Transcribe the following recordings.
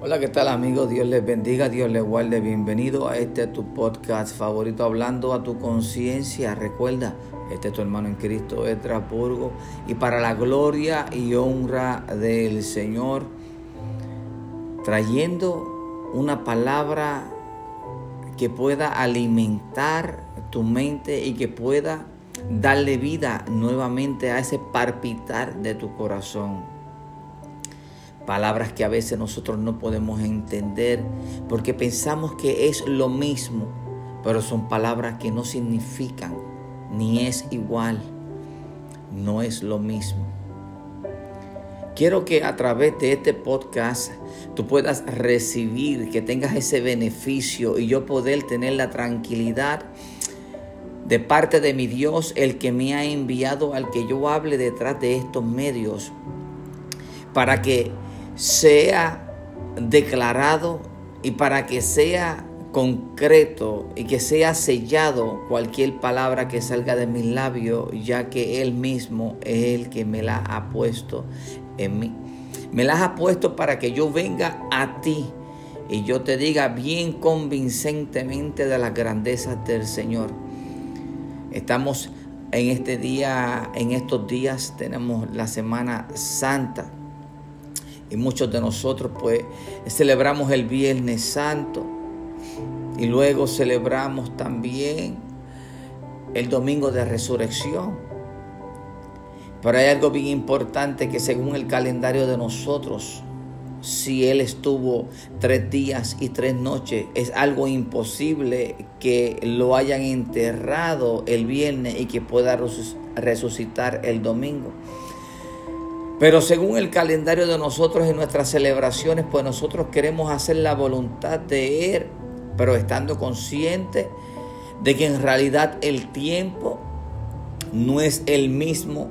Hola, ¿qué tal amigos? Dios les bendiga, Dios les guarde. Bienvenido a este tu podcast favorito, hablando a tu conciencia. Recuerda, este es tu hermano en Cristo, Estrasburgo. Y para la gloria y honra del Señor, trayendo una palabra que pueda alimentar tu mente y que pueda darle vida nuevamente a ese palpitar de tu corazón palabras que a veces nosotros no podemos entender porque pensamos que es lo mismo, pero son palabras que no significan, ni es igual, no es lo mismo. Quiero que a través de este podcast tú puedas recibir, que tengas ese beneficio y yo poder tener la tranquilidad de parte de mi Dios, el que me ha enviado al que yo hable detrás de estos medios, para que sea declarado y para que sea concreto y que sea sellado cualquier palabra que salga de mis labios, ya que Él mismo es el que me la ha puesto en mí. Me las ha puesto para que yo venga a ti y yo te diga bien convincentemente de las grandezas del Señor. Estamos en este día, en estos días tenemos la Semana Santa y muchos de nosotros pues celebramos el Viernes Santo y luego celebramos también el Domingo de Resurrección. Pero hay algo bien importante que según el calendario de nosotros, si Él estuvo tres días y tres noches, es algo imposible que lo hayan enterrado el viernes y que pueda resucitar el domingo. Pero según el calendario de nosotros y nuestras celebraciones, pues nosotros queremos hacer la voluntad de Él, pero estando conscientes de que en realidad el tiempo no es el mismo,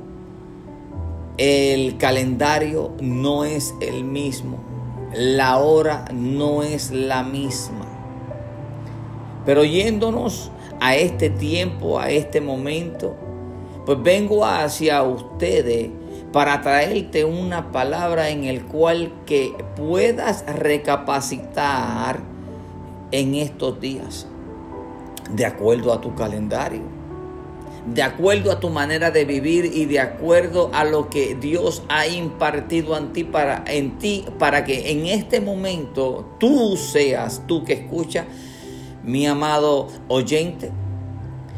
el calendario no es el mismo, la hora no es la misma. Pero yéndonos a este tiempo, a este momento, pues vengo hacia ustedes para traerte una palabra en el cual que puedas recapacitar en estos días, de acuerdo a tu calendario, de acuerdo a tu manera de vivir y de acuerdo a lo que Dios ha impartido en ti para, en ti, para que en este momento tú seas tú que escucha, mi amado oyente,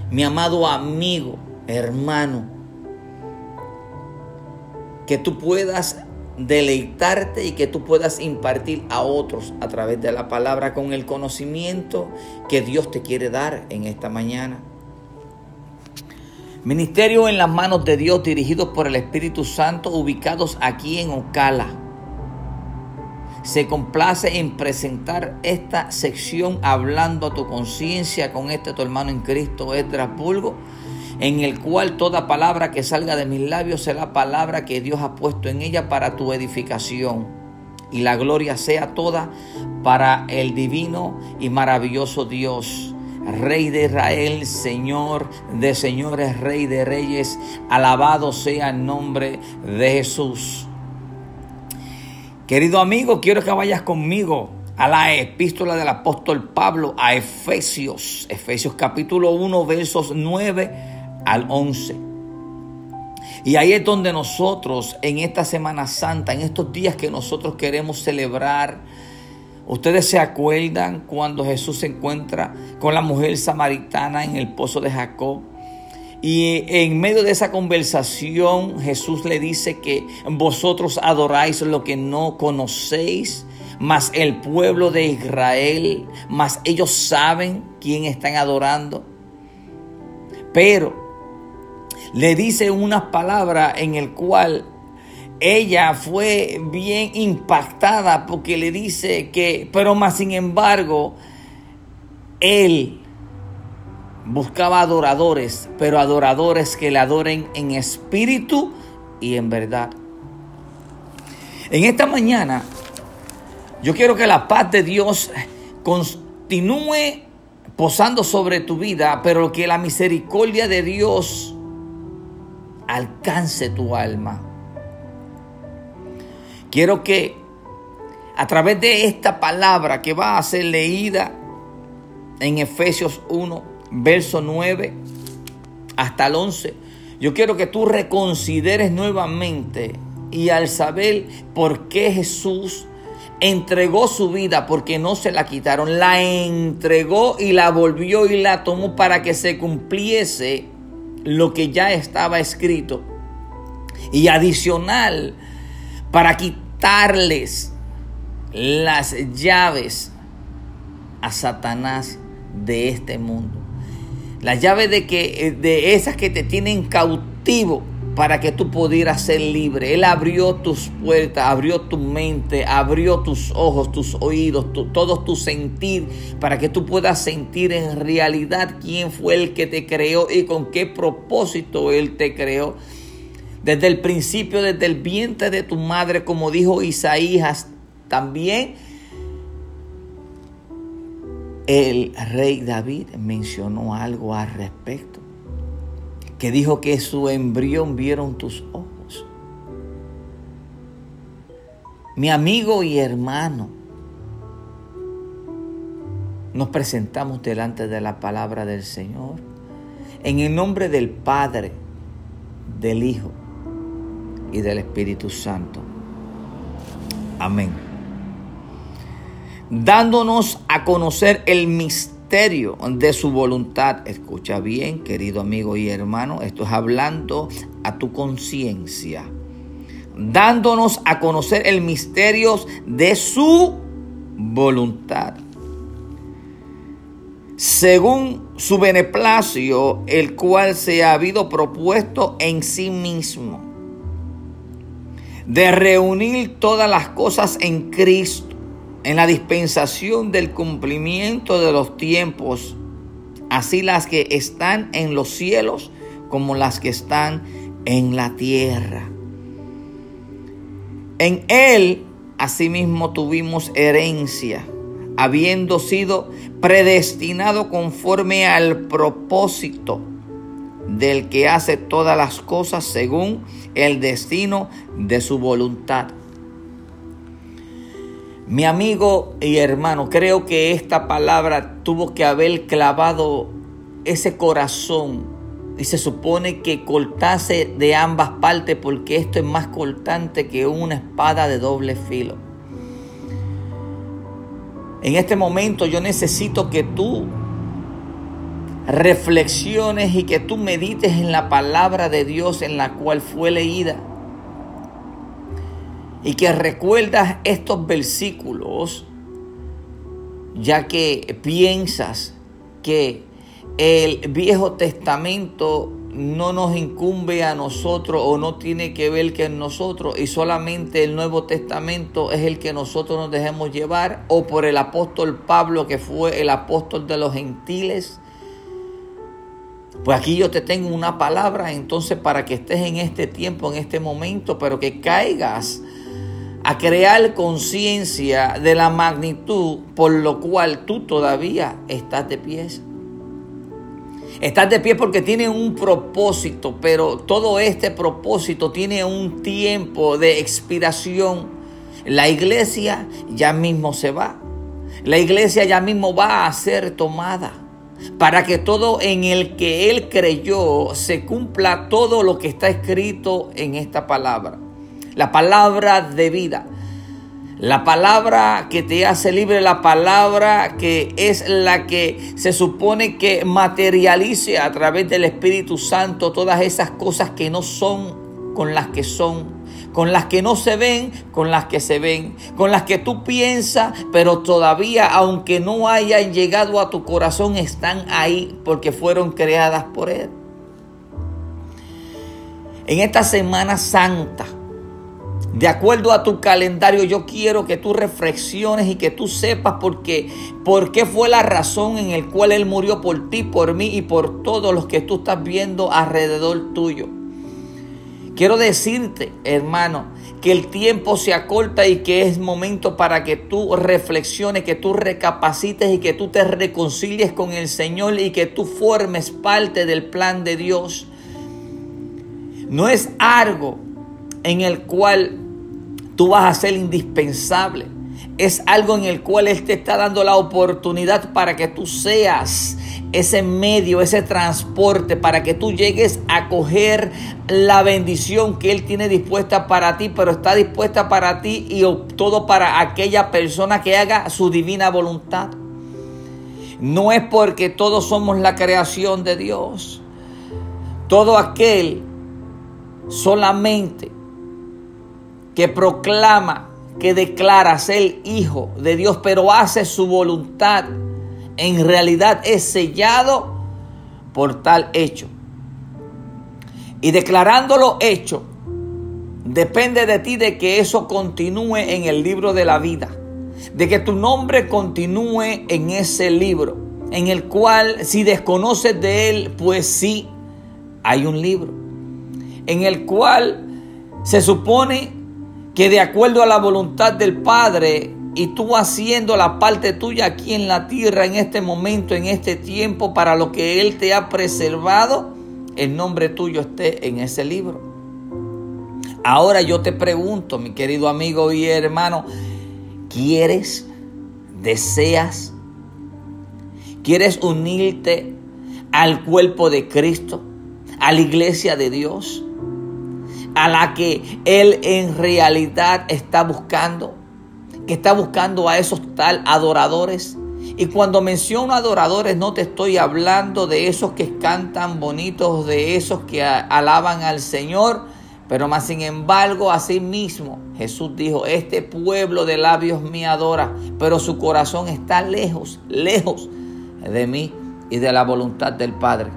mi amado amigo, hermano, que tú puedas deleitarte y que tú puedas impartir a otros a través de la palabra con el conocimiento que Dios te quiere dar en esta mañana. Ministerio en las manos de Dios dirigidos por el Espíritu Santo ubicados aquí en Ocala. Se complace en presentar esta sección hablando a tu conciencia con este tu hermano en Cristo, Estrasburgo en el cual toda palabra que salga de mis labios será palabra que Dios ha puesto en ella para tu edificación. Y la gloria sea toda para el divino y maravilloso Dios. Rey de Israel, Señor de señores, Rey de reyes, alabado sea el nombre de Jesús. Querido amigo, quiero que vayas conmigo a la epístola del apóstol Pablo a Efesios, Efesios capítulo 1, versos 9 al 11. Y ahí es donde nosotros en esta Semana Santa, en estos días que nosotros queremos celebrar, ustedes se acuerdan cuando Jesús se encuentra con la mujer samaritana en el pozo de Jacob. Y en medio de esa conversación Jesús le dice que vosotros adoráis lo que no conocéis, mas el pueblo de Israel, mas ellos saben quién están adorando. Pero le dice unas palabras en el cual ella fue bien impactada porque le dice que, pero más sin embargo, él buscaba adoradores, pero adoradores que le adoren en espíritu y en verdad. En esta mañana, yo quiero que la paz de Dios continúe posando sobre tu vida, pero que la misericordia de Dios alcance tu alma. Quiero que a través de esta palabra que va a ser leída en Efesios 1, verso 9 hasta el 11. Yo quiero que tú reconsideres nuevamente y al saber por qué Jesús entregó su vida porque no se la quitaron, la entregó y la volvió y la tomó para que se cumpliese lo que ya estaba escrito. Y adicional, para quitarles las llaves a Satanás de este mundo. Las llaves de que de esas que te tienen cautivo para que tú pudieras ser libre. Él abrió tus puertas, abrió tu mente, abrió tus ojos, tus oídos, tu, todo tu sentir, para que tú puedas sentir en realidad quién fue el que te creó y con qué propósito Él te creó. Desde el principio, desde el vientre de tu madre, como dijo Isaías, también el rey David mencionó algo al respecto que dijo que su embrión vieron tus ojos. Mi amigo y hermano, nos presentamos delante de la palabra del Señor en el nombre del Padre, del Hijo y del Espíritu Santo. Amén. Dándonos a conocer el misterio de su voluntad. Escucha bien, querido amigo y hermano, esto es hablando a tu conciencia, dándonos a conocer el misterio de su voluntad. Según su beneplacio, el cual se ha habido propuesto en sí mismo, de reunir todas las cosas en Cristo en la dispensación del cumplimiento de los tiempos, así las que están en los cielos como las que están en la tierra. En Él asimismo tuvimos herencia, habiendo sido predestinado conforme al propósito del que hace todas las cosas según el destino de su voluntad mi amigo y hermano, creo que esta palabra tuvo que haber clavado ese corazón y se supone que cortase de ambas partes porque esto es más cortante que una espada de doble filo. En este momento yo necesito que tú reflexiones y que tú medites en la palabra de Dios en la cual fue leída y que recuerdas estos versículos, ya que piensas que el Viejo Testamento no nos incumbe a nosotros o no tiene que ver que en nosotros y solamente el Nuevo Testamento es el que nosotros nos dejemos llevar o por el apóstol Pablo que fue el apóstol de los gentiles. Pues aquí yo te tengo una palabra entonces para que estés en este tiempo, en este momento, pero que caigas a crear conciencia de la magnitud por lo cual tú todavía estás de pie. Estás de pie porque tiene un propósito, pero todo este propósito tiene un tiempo de expiración. La iglesia ya mismo se va. La iglesia ya mismo va a ser tomada para que todo en el que él creyó se cumpla todo lo que está escrito en esta palabra la palabra de vida. La palabra que te hace libre, la palabra que es la que se supone que materialice a través del Espíritu Santo todas esas cosas que no son con las que son, con las que no se ven, con las que se ven, con las que tú piensas, pero todavía, aunque no hayan llegado a tu corazón, están ahí porque fueron creadas por Él. En esta Semana Santa, de acuerdo a tu calendario, yo quiero que tú reflexiones y que tú sepas por qué, por qué fue la razón en el cual Él murió por ti, por mí y por todos los que tú estás viendo alrededor tuyo. Quiero decirte, hermano, que el tiempo se acorta y que es momento para que tú reflexiones, que tú recapacites y que tú te reconcilies con el Señor y que tú formes parte del plan de Dios. No es algo en el cual tú vas a ser indispensable. es algo en el cual Él te está dando la oportunidad para que tú seas ese medio, ese transporte, para que tú llegues a coger la bendición que Él tiene dispuesta para ti, pero está dispuesta para ti y todo para aquella persona que haga su divina voluntad. No es porque todos somos la creación de Dios. Todo aquel solamente que proclama que declara ser hijo de Dios, pero hace su voluntad, en realidad es sellado por tal hecho. Y declarándolo hecho, depende de ti de que eso continúe en el libro de la vida, de que tu nombre continúe en ese libro, en el cual si desconoces de él, pues sí, hay un libro, en el cual se supone que de acuerdo a la voluntad del Padre y tú haciendo la parte tuya aquí en la tierra en este momento, en este tiempo, para lo que Él te ha preservado, el nombre tuyo esté en ese libro. Ahora yo te pregunto, mi querido amigo y hermano, ¿quieres, deseas, quieres unirte al cuerpo de Cristo, a la iglesia de Dios? A la que Él en realidad está buscando, que está buscando a esos tal adoradores. Y cuando menciono adoradores no te estoy hablando de esos que cantan bonitos, de esos que alaban al Señor, pero más sin embargo, así mismo Jesús dijo, este pueblo de labios me adora, pero su corazón está lejos, lejos de mí y de la voluntad del Padre.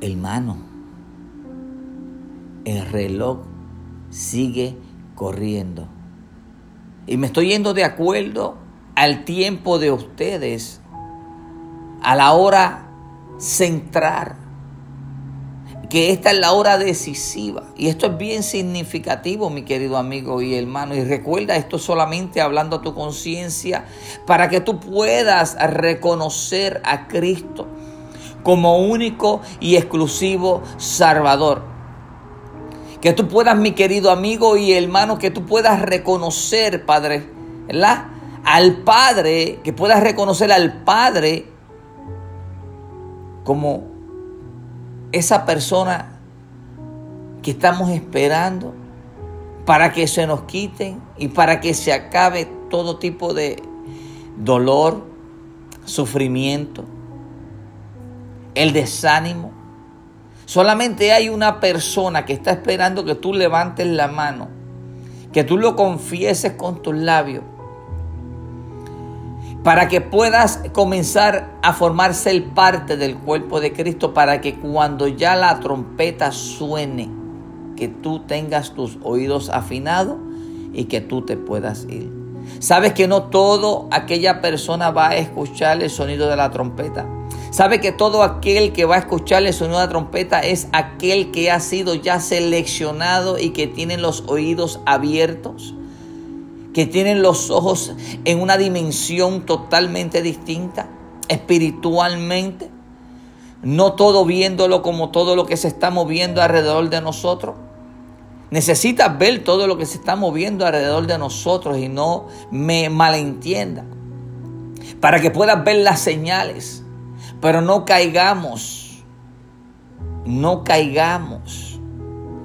Hermano, el reloj sigue corriendo. Y me estoy yendo de acuerdo al tiempo de ustedes, a la hora central, que esta es la hora decisiva. Y esto es bien significativo, mi querido amigo y hermano. Y recuerda esto solamente hablando a tu conciencia, para que tú puedas reconocer a Cristo como único y exclusivo Salvador. Que tú puedas, mi querido amigo y hermano, que tú puedas reconocer, Padre, ¿verdad? Al Padre, que puedas reconocer al Padre como esa persona que estamos esperando para que se nos quiten y para que se acabe todo tipo de dolor, sufrimiento, el desánimo, Solamente hay una persona que está esperando que tú levantes la mano, que tú lo confieses con tus labios, para que puedas comenzar a formarse el parte del cuerpo de Cristo, para que cuando ya la trompeta suene, que tú tengas tus oídos afinados y que tú te puedas ir. Sabes que no todo aquella persona va a escuchar el sonido de la trompeta. Sabe que todo aquel que va a escucharle su nueva trompeta es aquel que ha sido ya seleccionado y que tiene los oídos abiertos, que tienen los ojos en una dimensión totalmente distinta, espiritualmente. No todo viéndolo como todo lo que se está moviendo alrededor de nosotros. Necesitas ver todo lo que se está moviendo alrededor de nosotros y no me malentienda. Para que puedas ver las señales pero no caigamos, no caigamos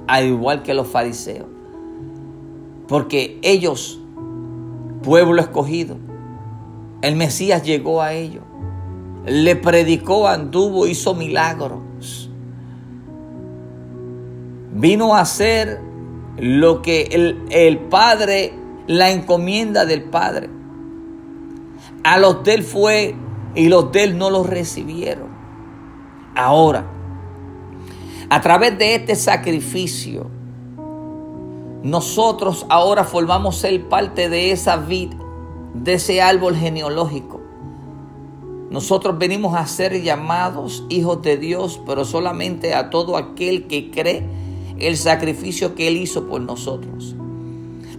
al igual que los fariseos. Porque ellos, pueblo escogido, el Mesías llegó a ellos, le predicó, anduvo, hizo milagros. Vino a hacer lo que el, el Padre, la encomienda del Padre. A los de él fue y los de él no los recibieron. Ahora, a través de este sacrificio, nosotros ahora formamos ser parte de esa vida, de ese árbol genealógico. Nosotros venimos a ser llamados hijos de Dios, pero solamente a todo aquel que cree el sacrificio que Él hizo por nosotros.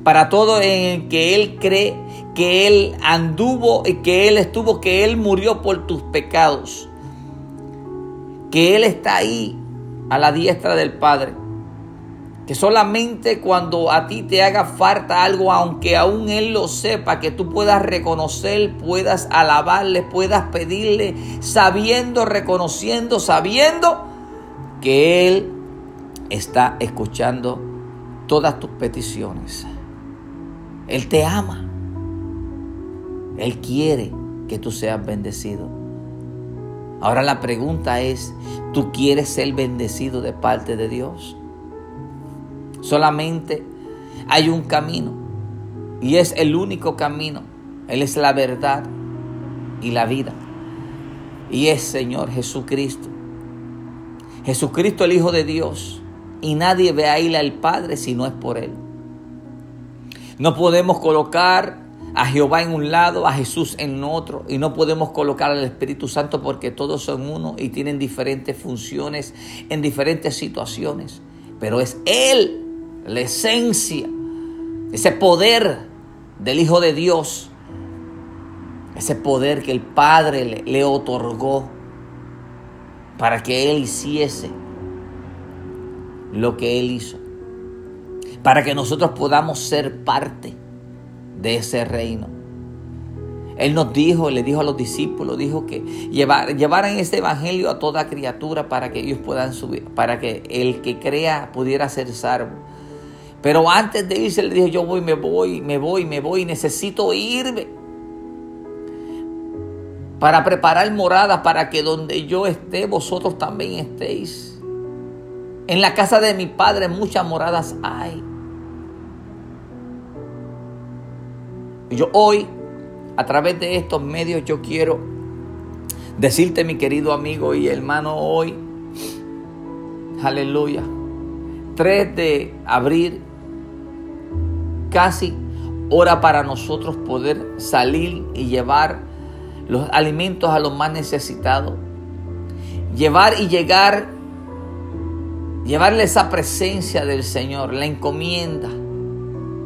Para todo en el que Él cree que Él anduvo y que Él estuvo, que Él murió por tus pecados, que Él está ahí a la diestra del Padre. Que solamente cuando a ti te haga falta algo, aunque aún Él lo sepa, que tú puedas reconocer, puedas alabarle, puedas pedirle, sabiendo, reconociendo, sabiendo que Él está escuchando todas tus peticiones. Él te ama. Él quiere que tú seas bendecido. Ahora la pregunta es, ¿tú quieres ser bendecido de parte de Dios? Solamente hay un camino y es el único camino. Él es la verdad y la vida. Y es Señor Jesucristo. Jesucristo el Hijo de Dios. Y nadie ve a ir al Padre si no es por Él. No podemos colocar a Jehová en un lado, a Jesús en otro, y no podemos colocar al Espíritu Santo porque todos son uno y tienen diferentes funciones en diferentes situaciones. Pero es Él la esencia, ese poder del Hijo de Dios, ese poder que el Padre le, otorgó para que Él hiciese lo que Él hizo, para que nosotros podamos ser parte de ese reino. Él nos dijo, le dijo a los discípulos, dijo que llevar, llevaran este evangelio a toda criatura para que ellos puedan subir, para que el que crea pudiera ser salvo. Pero antes de irse le dijo, yo voy, me voy, me voy, me voy, necesito irme. Para preparar moradas para que donde yo esté, vosotros también estéis. En la casa de mi padre muchas moradas hay. Y yo hoy, a través de estos medios, yo quiero decirte, mi querido amigo y hermano, hoy, aleluya, 3 de abril casi hora para nosotros poder salir y llevar los alimentos a los más necesitados. Llevar y llegar, llevarle esa presencia del Señor, la encomienda.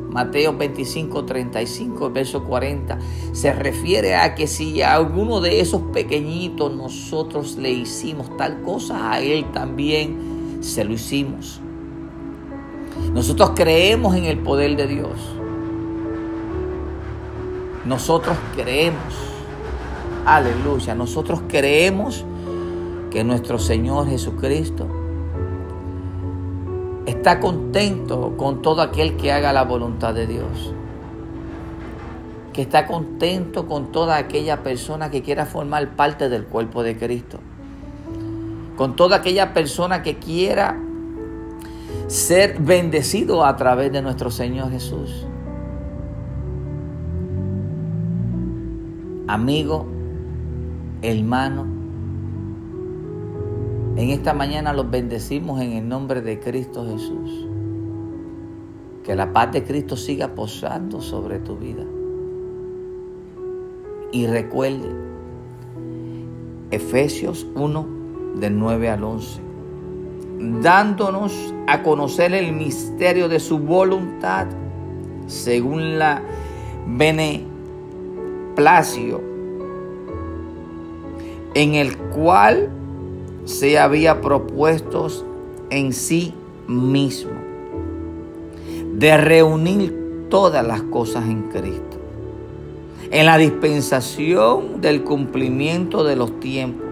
Mateo 25, 35, verso 40, se refiere a que si a alguno de esos pequeñitos nosotros le hicimos tal cosa, a Él también se lo hicimos. Nosotros creemos en el poder de Dios. Nosotros creemos, aleluya, nosotros creemos que nuestro Señor Jesucristo está contento con todo aquel que haga la voluntad de Dios. Que está contento con toda aquella persona que quiera formar parte del cuerpo de Cristo. Con toda aquella persona que quiera ser bendecido a través de nuestro Señor Jesús. Amigo, hermano, en esta mañana los bendecimos en el nombre de Cristo Jesús. Que la paz de Cristo siga posando sobre tu vida. Y recuerde, Efesios 1, del 9 al 11 dándonos a conocer el misterio de su voluntad según la beneplacio en el cual se había propuesto en sí mismo de reunir todas las cosas en Cristo en la dispensación del cumplimiento de los tiempos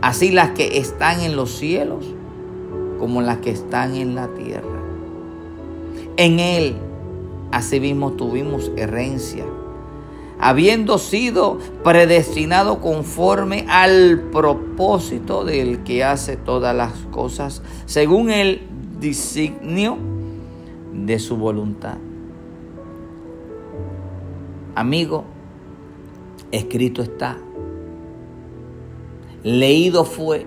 así las que están en los cielos como las que están en la tierra. En Él, asimismo, tuvimos herencia, habiendo sido predestinado conforme al propósito del que hace todas las cosas, según el designio de su voluntad. Amigo, escrito está leído fue,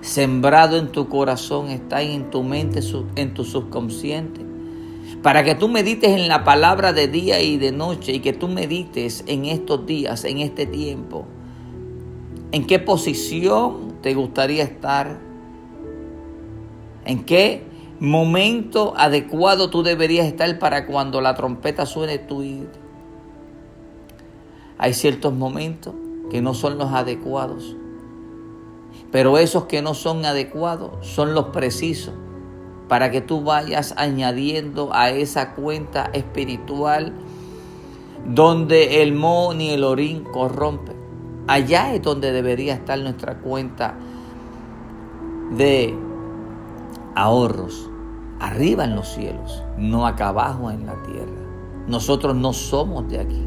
sembrado en tu corazón, está en tu mente, en tu subconsciente. Para que tú medites en la palabra de día y de noche y que tú medites en estos días, en este tiempo. ¿En qué posición te gustaría estar? ¿En qué momento adecuado tú deberías estar para cuando la trompeta suene tu ir? Hay ciertos momentos que no son los adecuados. Pero esos que no son adecuados son los precisos para que tú vayas añadiendo a esa cuenta espiritual donde el mo ni el orín corrompe. Allá es donde debería estar nuestra cuenta de ahorros, arriba en los cielos, no acá abajo en la tierra. Nosotros no somos de aquí.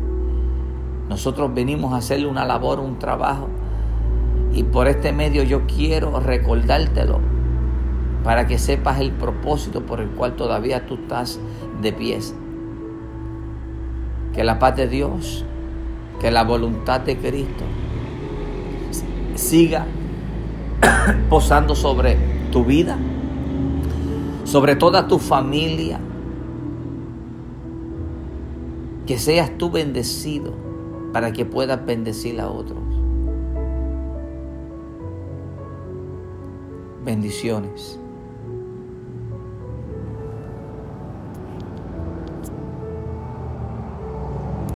Nosotros venimos a hacerle una labor, un trabajo. Y por este medio yo quiero recordártelo para que sepas el propósito por el cual todavía tú estás de pies. Que la paz de Dios, que la voluntad de Cristo siga posando sobre tu vida, sobre toda tu familia. Que seas tú bendecido para que puedas bendecir a otros. Bendiciones.